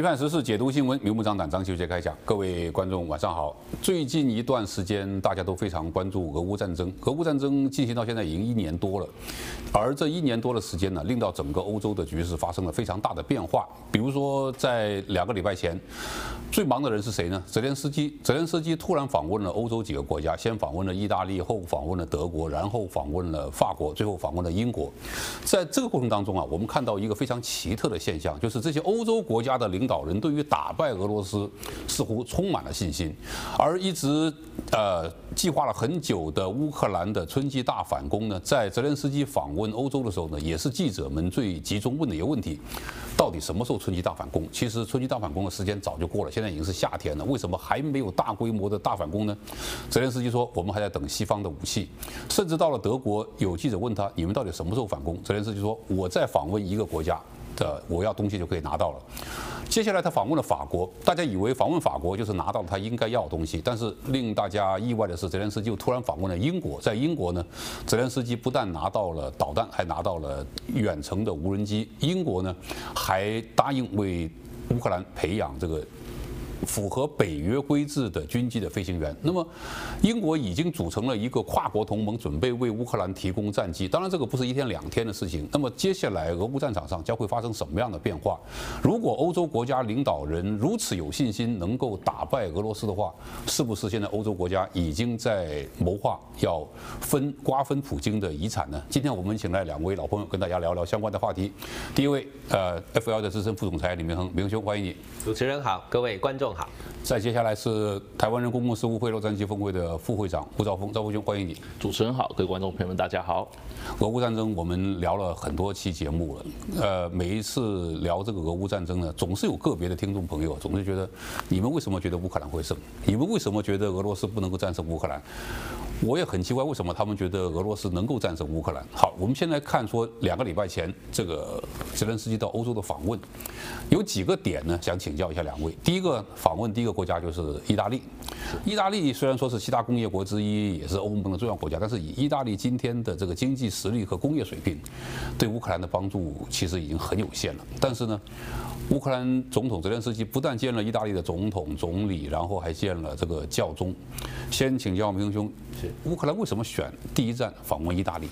批判时事，解读新闻，明目张胆，张秀杰开讲。各位观众，晚上好。最近一段时间，大家都非常关注俄乌战争。俄乌战争进行到现在已经一年多了，而这一年多的时间呢，令到整个欧洲的局势发生了非常大的变化。比如说，在两个礼拜前，最忙的人是谁呢？泽连斯基。泽连斯基突然访问了欧洲几个国家，先访问了意大利，后访问了德国，然后访问了法国，最后访问了英国。在这个过程当中啊，我们看到一个非常奇特的现象，就是这些欧洲国家的领领导人对于打败俄罗斯似乎充满了信心，而一直呃计划了很久的乌克兰的春季大反攻呢，在泽连斯基访问欧洲的时候呢，也是记者们最集中问的一个问题：到底什么时候春季大反攻？其实春季大反攻的时间早就过了，现在已经是夏天了，为什么还没有大规模的大反攻呢？泽连斯基说：“我们还在等西方的武器。”甚至到了德国，有记者问他：“你们到底什么时候反攻？”泽连斯基说：“我在访问一个国家。”的我要东西就可以拿到了。接下来他访问了法国，大家以为访问法国就是拿到了他应该要的东西，但是令大家意外的是，泽连斯基又突然访问了英国。在英国呢，泽连斯基不但拿到了导弹，还拿到了远程的无人机。英国呢，还答应为乌克兰培养这个。符合北约规制的军机的飞行员。那么，英国已经组成了一个跨国同盟，准备为乌克兰提供战机。当然，这个不是一天两天的事情。那么，接下来俄乌战场上将会发生什么样的变化？如果欧洲国家领导人如此有信心能够打败俄罗斯的话，是不是现在欧洲国家已经在谋划要分瓜分普京的遗产呢？今天我们请来两位老朋友跟大家聊聊相关的话题。第一位，呃，FL 的资深副总裁李明恒，明兄，欢迎你。主持人好，各位观众好。再接下来是台湾人公共事务会洛杉矶分会的副会长胡兆丰，兆丰兄，欢迎你。主持人好，各位观众朋友们，大家好。俄乌战争我们聊了很多期节目了，呃，每一次聊这个俄乌战争呢，总是有个别的听众朋友总是觉得，你们为什么觉得乌克兰会胜？你们为什么觉得俄罗斯不能够战胜乌克兰？我也很奇怪，为什么他们觉得俄罗斯能够战胜乌克兰？好，我们现在看说两个礼拜前这个泽连斯基到欧洲的访问，有几个点呢？想请教一下两位。第一个访问第一个国家就是意大利。意大利虽然说是七大工业国之一，也是欧盟的重要国家，但是以意大利今天的这个经济实力和工业水平，对乌克兰的帮助其实已经很有限了。但是呢，乌克兰总统泽连斯基不但见了意大利的总统、总理，然后还见了这个教宗。先请教明兄。乌克兰为什么选第一站访问意大利？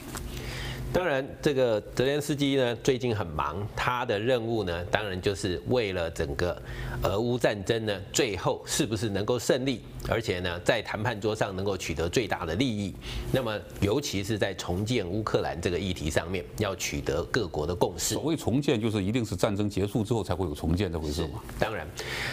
当然，这个泽连斯基呢最近很忙，他的任务呢当然就是为了整个俄乌战争呢最后是不是能够胜利，而且呢在谈判桌上能够取得最大的利益。那么尤其是在重建乌克兰这个议题上面，要取得各国的共识。所谓重建，就是一定是战争结束之后才会有重建这回事吗？当然。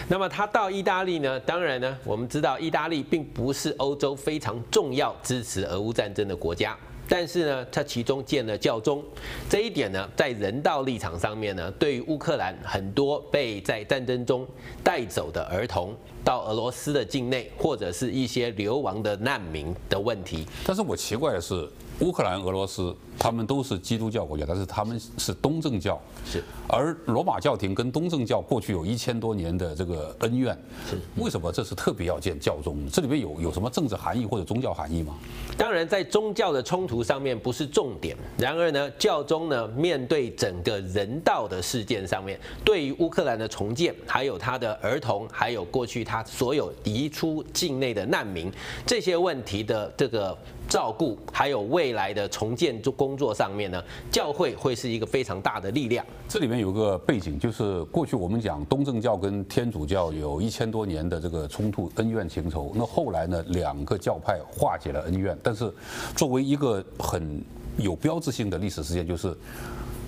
那么他到意大利呢，当然呢我们知道意大利并不是欧洲非常重要支持俄乌战争的国家。但是呢，他其中建了教宗，这一点呢，在人道立场上面呢，对于乌克兰很多被在战争中带走的儿童到俄罗斯的境内，或者是一些流亡的难民的问题。但是我奇怪的是，乌克兰、俄罗斯。他们都是基督教国家，但是他们是东正教，是。而罗马教廷跟东正教过去有一千多年的这个恩怨，是。为什么这是特别要见教宗？这里面有有什么政治含义或者宗教含义吗？当然，在宗教的冲突上面不是重点。然而呢，教宗呢面对整个人道的事件上面，对于乌克兰的重建，还有他的儿童，还有过去他所有移出境内的难民这些问题的这个照顾，还有未来的重建。工作上面呢，教会会是一个非常大的力量。这里面有个背景，就是过去我们讲东正教跟天主教有一千多年的这个冲突、恩怨情仇。那后来呢，两个教派化解了恩怨。但是作为一个很有标志性的历史事件，就是。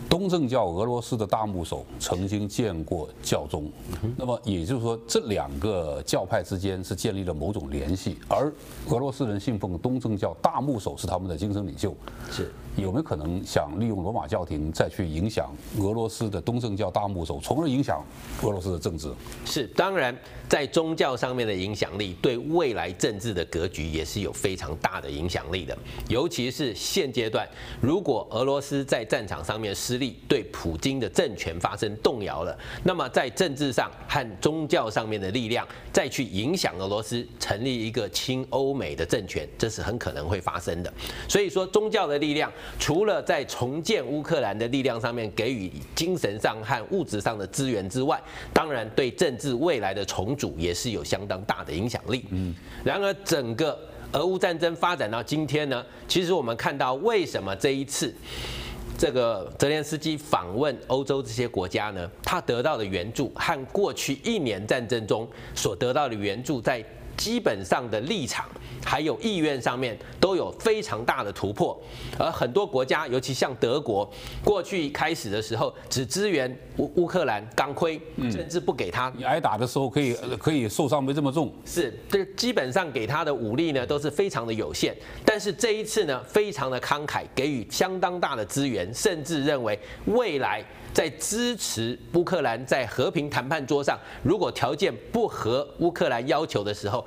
东正教俄罗斯的大牧首曾经见过教宗，那么也就是说，这两个教派之间是建立了某种联系，而俄罗斯人信奉东正教，大牧首是他们的精神领袖，是。有没有可能想利用罗马教廷再去影响俄罗斯的东正教大牧首，从而影响俄罗斯的政治？是，当然，在宗教上面的影响力，对未来政治的格局也是有非常大的影响力的。尤其是现阶段，如果俄罗斯在战场上面失利，对普京的政权发生动摇了，那么在政治上和宗教上面的力量再去影响俄罗斯成立一个亲欧美的政权，这是很可能会发生的。所以说，宗教的力量。除了在重建乌克兰的力量上面给予精神上和物质上的资源之外，当然对政治未来的重组也是有相当大的影响力。嗯，然而整个俄乌战争发展到今天呢，其实我们看到为什么这一次。这个泽连斯基访问欧洲这些国家呢，他得到的援助和过去一年战争中所得到的援助在。基本上的立场还有意愿上面都有非常大的突破，而很多国家，尤其像德国，过去开始的时候只支援乌乌克兰钢盔，甚至不给他。你挨打的时候可以可以受伤没这么重。是，这基本上给他的武力呢都是非常的有限，但是这一次呢非常的慷慨，给予相当大的资源，甚至认为未来。在支持乌克兰在和平谈判桌上，如果条件不合乌克兰要求的时候，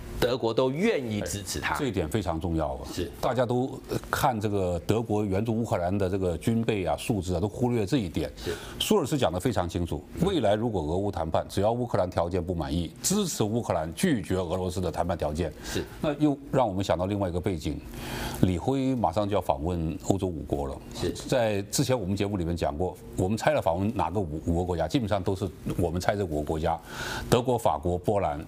德国都愿意支持他。这一点非常重要啊！是大家都看这个德国援助乌克兰的这个军备啊、数字啊，都忽略这一点。是舒尔茨讲得非常清楚，未来如果俄乌谈判，只要乌克兰条件不满意，支持乌克兰拒绝俄罗斯的谈判条件。是那又让我们想到另外一个背景，李辉马上就要访问欧洲五国了。是在之前我们节目里面讲过，我们猜了访问哪个五五个国家，基本上都是我们猜这五个国家：德国、法国、波兰。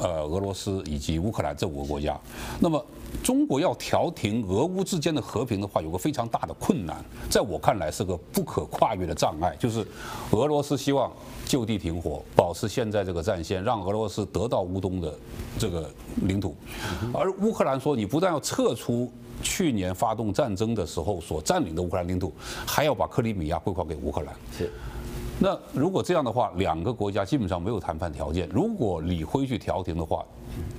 呃，俄罗斯以及乌克兰这五个国家，那么中国要调停俄乌之间的和平的话，有个非常大的困难，在我看来是个不可跨越的障碍，就是俄罗斯希望就地停火，保持现在这个战线，让俄罗斯得到乌东的这个领土，而乌克兰说，你不但要撤出去年发动战争的时候所占领的乌克兰领土，还要把克里米亚归还给乌克兰。是。那如果这样的话，两个国家基本上没有谈判条件。如果李辉去调停的话，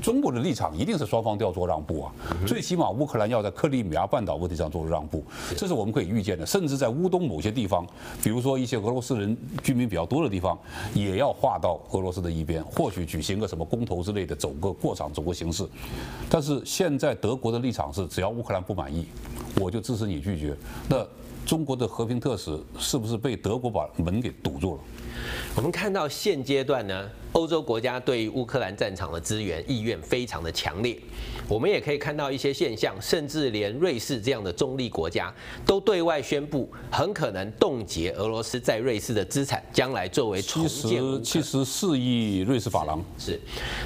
中国的立场一定是双方都要做让步啊。最起码乌克兰要在克里米亚半岛问题上做出让步，这是我们可以预见的。甚至在乌东某些地方，比如说一些俄罗斯人居民比较多的地方，也要划到俄罗斯的一边，或许举行个什么公投之类的，走个过场，走个形式。但是现在德国的立场是，只要乌克兰不满意，我就支持你拒绝。那。中国的和平特使是不是被德国把门给堵住了？我们看到现阶段呢，欧洲国家对于乌克兰战场的支援意愿非常的强烈。我们也可以看到一些现象，甚至连瑞士这样的中立国家都对外宣布，很可能冻结俄罗斯在瑞士的资产，将来作为重建。七十四亿瑞士法郎是。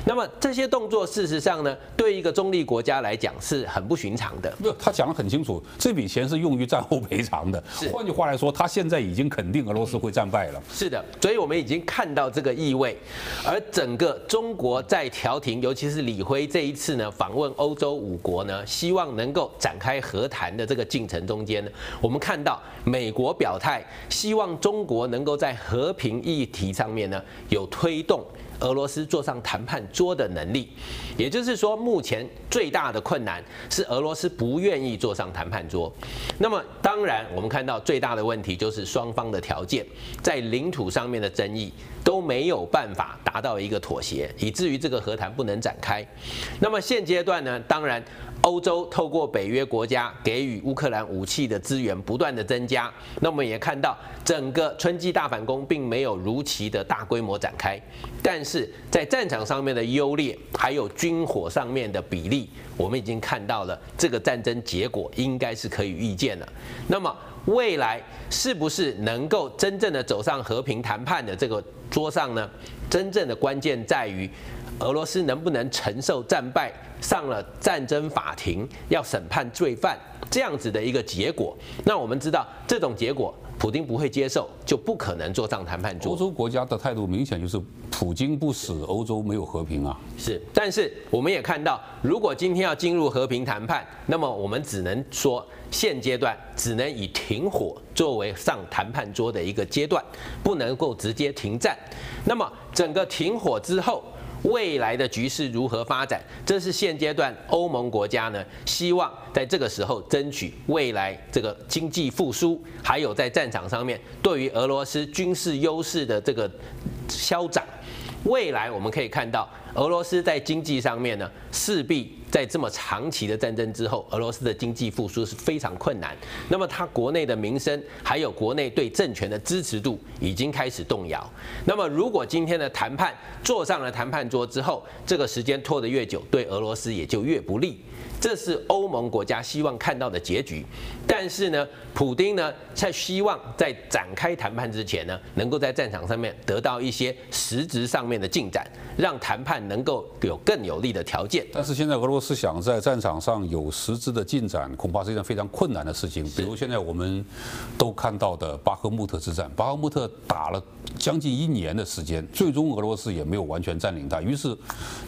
那么这些动作，事实上呢，对一个中立国家来讲是很不寻常的。不，他讲得很清楚，这笔钱是用于战后赔偿的。换句话来说，他现在已经肯定俄罗斯会战败了。是的，所以我们已经看到这个意味。而整个中国在调停，尤其是李辉这一次呢访问。欧洲五国呢，希望能够展开和谈的这个进程中间呢，我们看到美国表态，希望中国能够在和平议题上面呢有推动。俄罗斯坐上谈判桌的能力，也就是说，目前最大的困难是俄罗斯不愿意坐上谈判桌。那么，当然，我们看到最大的问题就是双方的条件在领土上面的争议都没有办法达到一个妥协，以至于这个和谈不能展开。那么现阶段呢，当然。欧洲透过北约国家给予乌克兰武器的资源不断的增加，那我们也看到整个春季大反攻并没有如期的大规模展开，但是在战场上面的优劣，还有军火上面的比例，我们已经看到了这个战争结果应该是可以预见了。那么未来是不是能够真正的走上和平谈判的这个桌上呢？真正的关键在于。俄罗斯能不能承受战败，上了战争法庭要审判罪犯这样子的一个结果？那我们知道这种结果，普京不会接受，就不可能坐上谈判桌。欧洲国家的态度明显就是普京不死，欧洲没有和平啊。是，但是我们也看到，如果今天要进入和平谈判，那么我们只能说现阶段只能以停火作为上谈判桌的一个阶段，不能够直接停战。那么整个停火之后。未来的局势如何发展？这是现阶段欧盟国家呢，希望在这个时候争取未来这个经济复苏，还有在战场上面对于俄罗斯军事优势的这个消长。未来我们可以看到，俄罗斯在经济上面呢，势必在这么长期的战争之后，俄罗斯的经济复苏是非常困难。那么它国内的民生，还有国内对政权的支持度，已经开始动摇。那么如果今天的谈判坐上了谈判桌之后，这个时间拖得越久，对俄罗斯也就越不利。这是欧盟国家希望看到的结局，但是呢，普丁呢，在希望在展开谈判之前呢，能够在战场上面得到一些实质上面的进展，让谈判能够有更有利的条件。但是现在俄罗斯想在战场上有实质的进展，恐怕是一件非常困难的事情。比如现在我们都看到的巴赫穆特之战，巴赫穆特打了将近一年的时间，最终俄罗斯也没有完全占领它。于是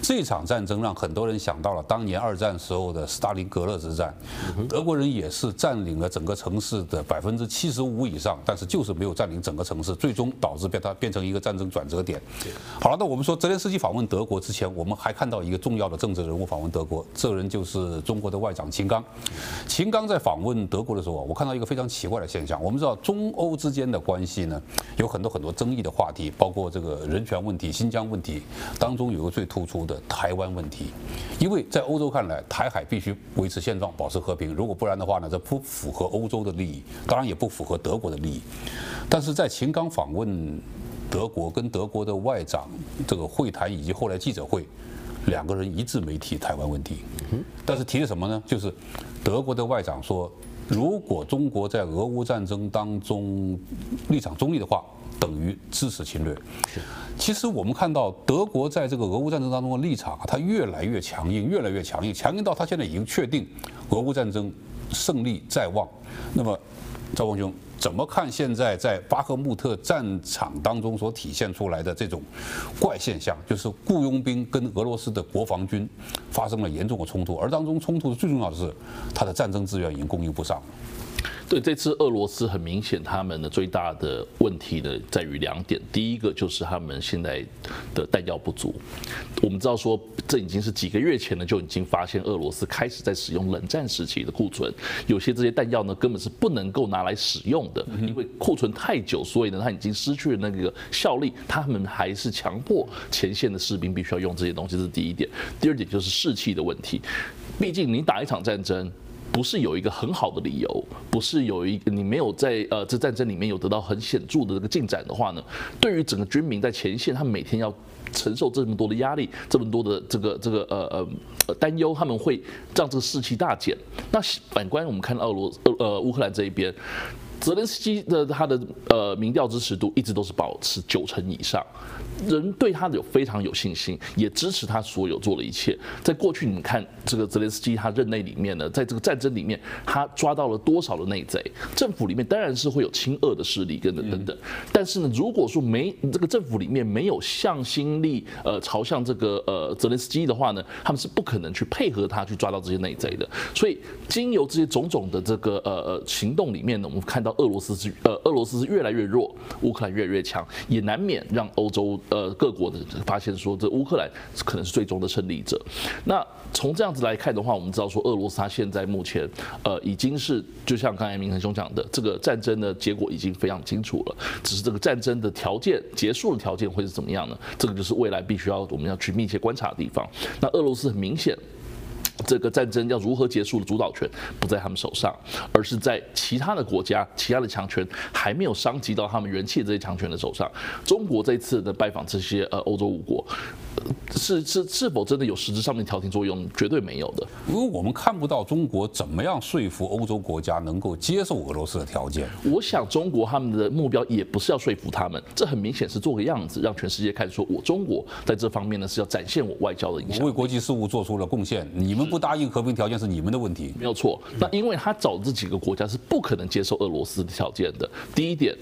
这场战争让很多人想到了当年二战时候的。斯大林格勒之战，德国人也是占领了整个城市的百分之七十五以上，但是就是没有占领整个城市，最终导致被它变成一个战争转折点。好了，那我们说泽连斯基访问德国之前，我们还看到一个重要的政治人物访问德国，这人就是中国的外长秦刚。秦刚在访问德国的时候，我看到一个非常奇怪的现象。我们知道中欧之间的关系呢，有很多很多争议的话题，包括这个人权问题、新疆问题，当中有个最突出的台湾问题，因为在欧洲看来，台海。必须维持现状，保持和平。如果不然的话呢，这不符合欧洲的利益，当然也不符合德国的利益。但是在秦刚访问德国，跟德国的外长这个会谈以及后来记者会，两个人一致没提台湾问题。但是提的什么呢？就是德国的外长说，如果中国在俄乌战争当中立场中立的话。等于支持侵略。其实我们看到德国在这个俄乌战争当中的立场啊，它越来越强硬，越来越强硬，强硬到它现在已经确定俄乌战争胜利在望。那么，赵光兄怎么看现在在巴赫穆特战场当中所体现出来的这种怪现象？就是雇佣兵跟俄罗斯的国防军发生了严重的冲突，而当中冲突最重要的是，它的战争资源已经供应不上。对，这次俄罗斯很明显，他们的最大的问题呢，在于两点。第一个就是他们现在的弹药不足。我们知道说，这已经是几个月前呢，就已经发现俄罗斯开始在使用冷战时期的库存，有些这些弹药呢，根本是不能够拿来使用的，因为库存太久，所以呢，它已经失去了那个效力。他们还是强迫前线的士兵必须要用这些东西，这是第一点。第二点就是士气的问题，毕竟你打一场战争。不是有一个很好的理由，不是有一个你没有在呃这战争里面有得到很显著的这个进展的话呢，对于整个军民在前线，他们每天要承受这么多的压力，这么多的这个这个呃呃担忧，他们会让这个士气大减。那反观我们看到俄罗呃乌克兰这一边。泽连斯基的他的呃民调支持度一直都是保持九成以上，人对他有非常有信心，也支持他所有做的一切。在过去你们看这个泽连斯基他任内里面呢，在这个战争里面，他抓到了多少的内贼？政府里面当然是会有亲俄的势力跟等等等，但是呢，如果说没这个政府里面没有向心力呃朝向这个呃泽连斯基的话呢，他们是不可能去配合他去抓到这些内贼的。所以经由这些种种的这个呃呃行动里面呢，我们看到。俄罗斯是呃，俄罗斯是越来越弱，乌克兰越来越强，也难免让欧洲呃各国的发现说，这乌克兰可能是最终的胜利者。那从这样子来看的话，我们知道说，俄罗斯它现在目前呃已经是就像刚才明恒兄讲的，这个战争的结果已经非常清楚了，只是这个战争的条件结束的条件会是怎么样呢？这个就是未来必须要我们要去密切观察的地方。那俄罗斯很明显。这个战争要如何结束的主导权不在他们手上，而是在其他的国家、其他的强权还没有伤及到他们元气的这些强权的手上。中国这次的拜访这些呃欧洲五国，是是是否真的有实质上面调停作用？绝对没有的，因为我们看不到中国怎么样说服欧洲国家能够接受俄罗斯的条件。我想中国他们的目标也不是要说服他们，这很明显是做个样子，让全世界看说我中国在这方面呢是要展现我外交的影响，为国际事务做出了贡献，你们。不答应和平条件是你们的问题，没有错。那因为他找这几个国家是不可能接受俄罗斯的条件的。第一点。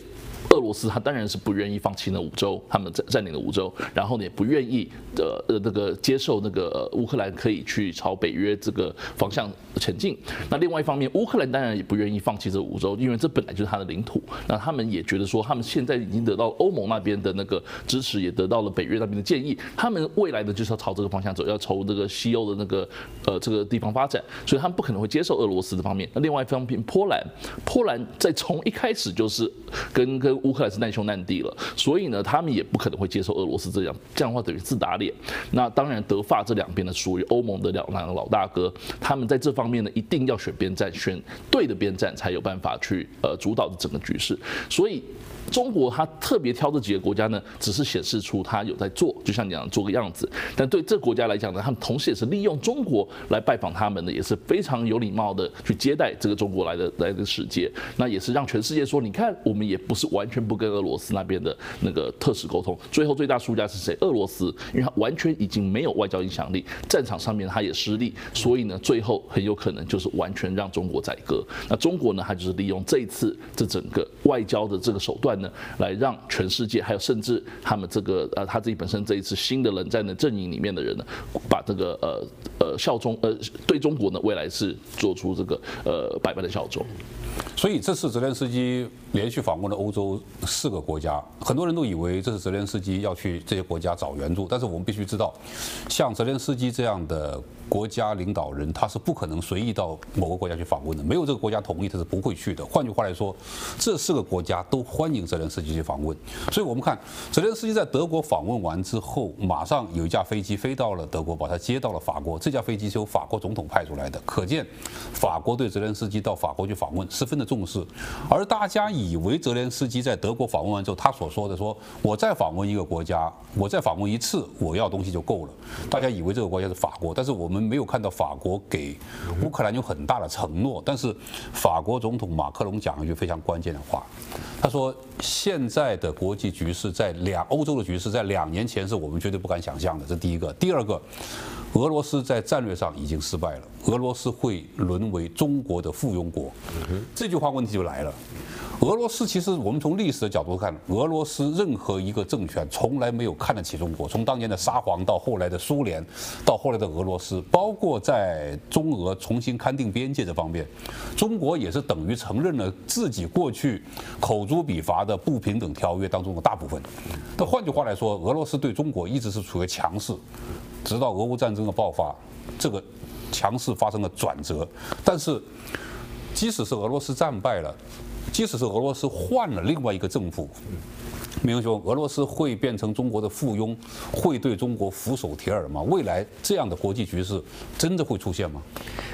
俄罗斯他当然是不愿意放弃那五州，他们占占领了五州，然后呢也不愿意的呃那个接受那个乌克兰可以去朝北约这个方向前进。那另外一方面，乌克兰当然也不愿意放弃这五州，因为这本来就是他的领土。那他们也觉得说，他们现在已经得到欧盟那边的那个支持，也得到了北约那边的建议，他们未来的就是要朝这个方向走，要朝这个西欧的那个呃这个地方发展，所以他们不可能会接受俄罗斯的方面。那另外一方面，波兰，波兰在从一开始就是跟跟乌克兰是难兄难弟了，所以呢，他们也不可能会接受俄罗斯这样，这样的话等于自打脸。那当然，德法这两边呢，属于欧盟的两两个老大哥，他们在这方面呢，一定要选边站，选对的边站，才有办法去呃主导整个局势。所以。中国他特别挑这几个国家呢，只是显示出他有在做，就像你讲做个样子。但对这国家来讲呢，他们同时也是利用中国来拜访他们的，也是非常有礼貌的去接待这个中国来的来的使节。那也是让全世界说，你看我们也不是完全不跟俄罗斯那边的那个特使沟通。最后最大输家是谁？俄罗斯，因为他完全已经没有外交影响力，战场上面他也失利，所以呢，最后很有可能就是完全让中国宰割。那中国呢，他就是利用这一次这整个外交的这个手段。来让全世界，还有甚至他们这个呃他自己本身这一次新的冷战的阵营里面的人呢，把这个呃呃效忠呃对中国呢未来是做出这个呃百般的效忠。所以这次泽连斯基连续访问了欧洲四个国家，很多人都以为这是泽连斯基要去这些国家找援助，但是我们必须知道，像泽连斯基这样的。国家领导人他是不可能随意到某个国家去访问的，没有这个国家同意他是不会去的。换句话来说，这四个国家都欢迎泽连斯基去访问。所以我们看泽连斯基在德国访问完之后，马上有一架飞机飞到了德国，把他接到了法国。这架飞机是由法国总统派出来的，可见法国对泽连斯基到法国去访问十分的重视。而大家以为泽连斯基在德国访问完之后，他所说的说我再访问一个国家，我再访问一次，我要东西就够了。大家以为这个国家是法国，但是我们。没有看到法国给乌克兰有很大的承诺，但是法国总统马克龙讲了一句非常关键的话，他说：“现在的国际局势在两欧洲的局势在两年前是我们绝对不敢想象的。”这第一个，第二个，俄罗斯在战略上已经失败了，俄罗斯会沦为中国的附庸国。这句话问题就来了。俄罗斯其实，我们从历史的角度看，俄罗斯任何一个政权从来没有看得起中国。从当年的沙皇到后来的苏联，到后来的俄罗斯，包括在中俄重新勘定边界这方面，中国也是等于承认了自己过去口诛笔伐的不平等条约当中的大部分。那换句话来说，俄罗斯对中国一直是处于强势，直到俄乌战争的爆发，这个强势发生了转折。但是，即使是俄罗斯战败了。即使是俄罗斯换了另外一个政府。铭宏兄，俄罗斯会变成中国的附庸，会对中国俯首帖耳吗？未来这样的国际局势真的会出现吗？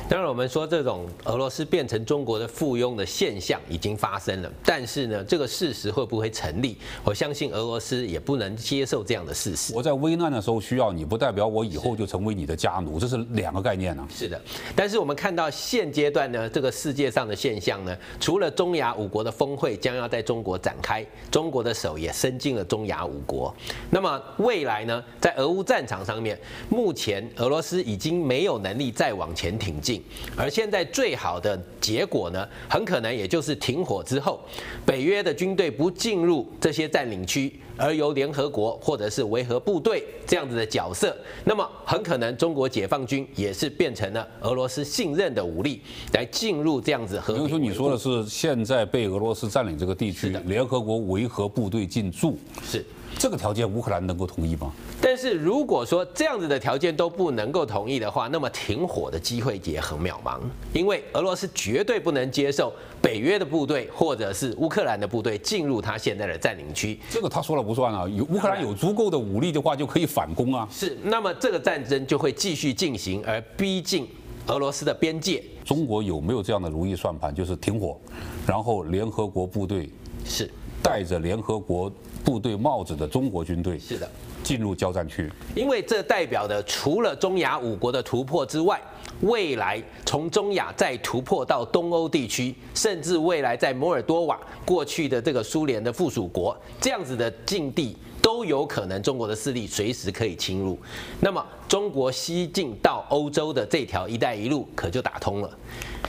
当然，我们说这种俄罗斯变成中国的附庸的现象已经发生了，但是呢，这个事实会不会成立？我相信俄罗斯也不能接受这样的事实。我在危难的时候需要你，不代表我以后就成为你的家奴，这是两个概念呢、啊。是的，但是我们看到现阶段呢，这个世界上的现象呢，除了中亚五国的峰会将要在中国展开，中国的手也。伸进了中亚五国，那么未来呢，在俄乌战场上面，目前俄罗斯已经没有能力再往前挺进，而现在最好的结果呢，很可能也就是停火之后，北约的军队不进入这些占领区，而由联合国或者是维和部队这样子的角色，那么很可能中国解放军也是变成了俄罗斯信任的武力来进入这样子和平。比如说你说的是现在被俄罗斯占领这个地区，联合国维和部队进驻是。这个条件乌克兰能够同意吗？但是如果说这样子的条件都不能够同意的话，那么停火的机会也很渺茫，因为俄罗斯绝对不能接受北约的部队或者是乌克兰的部队进入他现在的占领区。这个他说了不算啊，有乌克兰有足够的武力的话就可以反攻啊。是，那么这个战争就会继续进行，而逼近俄罗斯的边界。中国有没有这样的如意算盘？就是停火，然后联合国部队是带着联合国。部队帽子的中国军队是的，进入交战区，因为这代表的除了中亚五国的突破之外，未来从中亚再突破到东欧地区，甚至未来在摩尔多瓦过去的这个苏联的附属国这样子的境地都有可能，中国的势力随时可以侵入。那么中国西进到欧洲的这条“一带一路”可就打通了。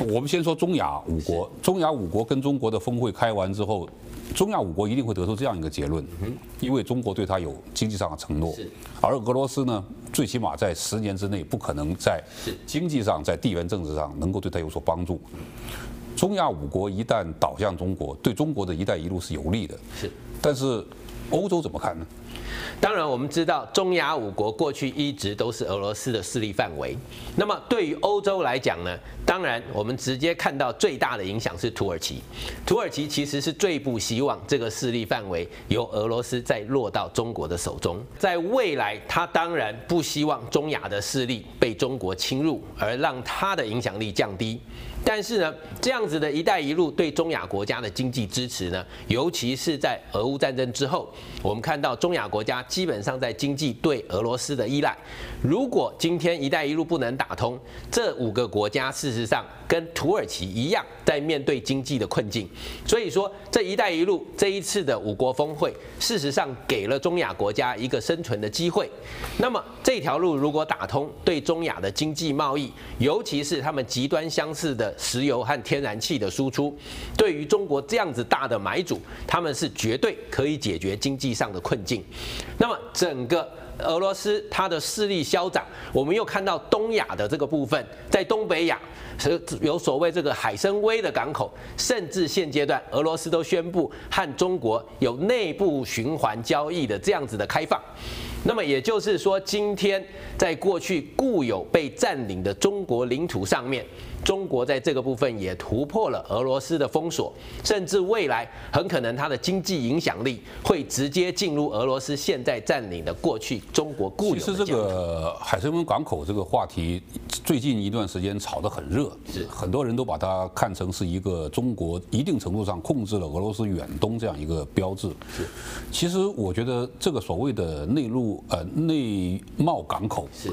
我们先说中亚五国，中亚五国跟中国的峰会开完之后。中亚五国一定会得出这样一个结论，因为中国对他有经济上的承诺，而俄罗斯呢，最起码在十年之内不可能在经济上、在地缘政治上能够对他有所帮助。中亚五国一旦倒向中国，对中国的一带一路是有利的。是，但是欧洲怎么看呢？当然，我们知道中亚五国过去一直都是俄罗斯的势力范围。那么对于欧洲来讲呢，当然我们直接看到最大的影响是土耳其。土耳其其实是最不希望这个势力范围由俄罗斯再落到中国的手中。在未来，他当然不希望中亚的势力被中国侵入，而让他的影响力降低。但是呢，这样子的一带一路对中亚国家的经济支持呢，尤其是在俄乌战争之后，我们看到中亚国家基本上在经济对俄罗斯的依赖。如果今天一带一路不能打通，这五个国家事实上跟土耳其一样，在面对经济的困境。所以说，这一带一路这一次的五国峰会，事实上给了中亚国家一个生存的机会。那么这条路如果打通，对中亚的经济贸易，尤其是他们极端相似的。石油和天然气的输出，对于中国这样子大的买主，他们是绝对可以解决经济上的困境。那么整个俄罗斯它的势力嚣张，我们又看到东亚的这个部分，在东北亚是有所谓这个海参崴的港口，甚至现阶段俄罗斯都宣布和中国有内部循环交易的这样子的开放。那么也就是说，今天在过去固有被占领的中国领土上面，中国在这个部分也突破了俄罗斯的封锁，甚至未来很可能它的经济影响力会直接进入俄罗斯现在占领的过去中国固有的。其实这个海参崴港口这个话题，最近一段时间炒得很热，是很多人都把它看成是一个中国一定程度上控制了俄罗斯远东这样一个标志。是，其实我觉得这个所谓的内陆。呃，内贸港口是，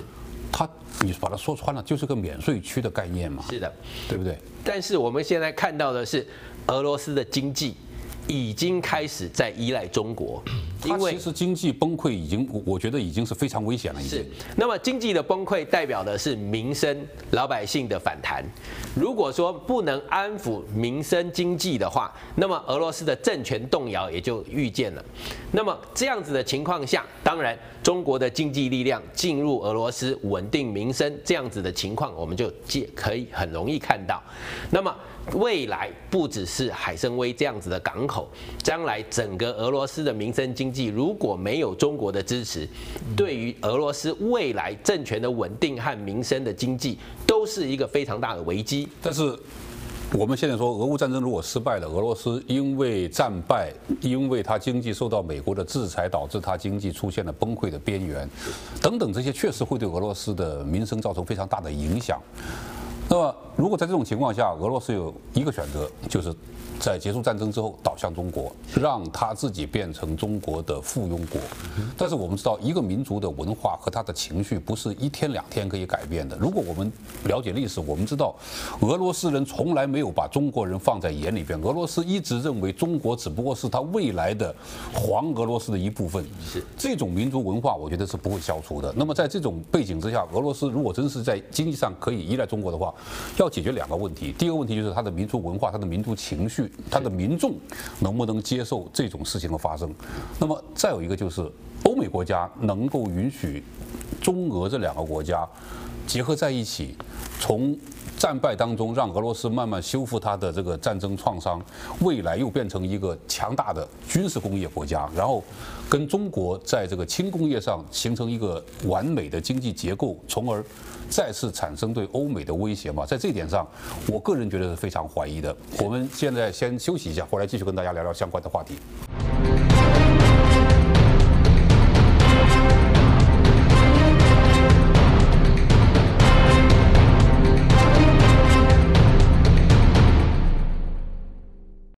它你把它说穿了，就是个免税区的概念嘛，是的，对不对？但是我们现在看到的是俄罗斯的经济。已经开始在依赖中国，因为其实经济崩溃已经，我觉得已经是非常危险了。是。那么经济的崩溃代表的是民生老百姓的反弹。如果说不能安抚民生经济的话，那么俄罗斯的政权动摇也就预见了。那么这样子的情况下，当然中国的经济力量进入俄罗斯稳定民生这样子的情况，我们就借可以很容易看到。那么。未来不只是海参崴这样子的港口，将来整个俄罗斯的民生经济如果没有中国的支持，对于俄罗斯未来政权的稳定和民生的经济都是一个非常大的危机。但是我们现在说，俄乌战争如果失败了，俄罗斯因为战败，因为它经济受到美国的制裁，导致它经济出现了崩溃的边缘，等等，这些确实会对俄罗斯的民生造成非常大的影响。那么，如果在这种情况下，俄罗斯有一个选择，就是在结束战争之后倒向中国，让他自己变成中国的附庸国。但是我们知道，一个民族的文化和他的情绪不是一天两天可以改变的。如果我们了解历史，我们知道，俄罗斯人从来没有把中国人放在眼里边。俄罗斯一直认为中国只不过是他未来的黄俄罗斯的一部分。是这种民族文化，我觉得是不会消除的。那么在这种背景之下，俄罗斯如果真是在经济上可以依赖中国的话，要解决两个问题，第一个问题就是它的民族文化、它的民族情绪、它的民众能不能接受这种事情的发生。那么再有一个就是欧美国家能够允许中俄这两个国家结合在一起，从战败当中让俄罗斯慢慢修复它的这个战争创伤，未来又变成一个强大的军事工业国家，然后跟中国在这个轻工业上形成一个完美的经济结构，从而。再次产生对欧美的威胁嘛？在这点上，我个人觉得是非常怀疑的。我们现在先休息一下，回来继续跟大家聊聊相关的话题。